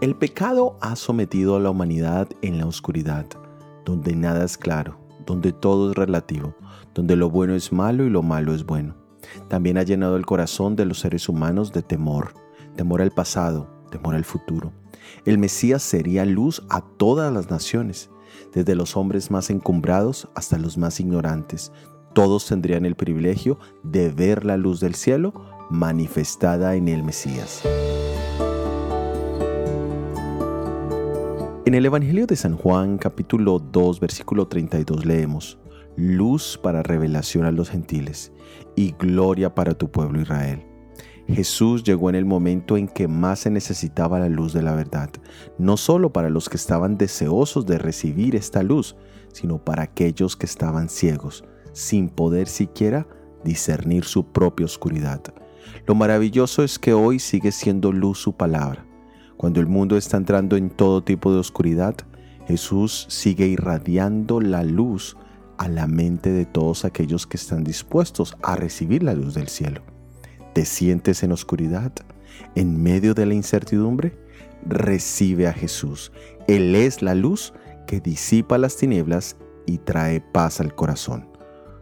El pecado ha sometido a la humanidad en la oscuridad, donde nada es claro, donde todo es relativo, donde lo bueno es malo y lo malo es bueno. También ha llenado el corazón de los seres humanos de temor, temor al pasado, temor al futuro. El Mesías sería luz a todas las naciones, desde los hombres más encumbrados hasta los más ignorantes. Todos tendrían el privilegio de ver la luz del cielo manifestada en el Mesías. En el Evangelio de San Juan capítulo 2 versículo 32 leemos, Luz para revelación a los gentiles y gloria para tu pueblo Israel. Jesús llegó en el momento en que más se necesitaba la luz de la verdad, no solo para los que estaban deseosos de recibir esta luz, sino para aquellos que estaban ciegos, sin poder siquiera discernir su propia oscuridad. Lo maravilloso es que hoy sigue siendo luz su palabra. Cuando el mundo está entrando en todo tipo de oscuridad, Jesús sigue irradiando la luz a la mente de todos aquellos que están dispuestos a recibir la luz del cielo. ¿Te sientes en oscuridad? ¿En medio de la incertidumbre? Recibe a Jesús. Él es la luz que disipa las tinieblas y trae paz al corazón.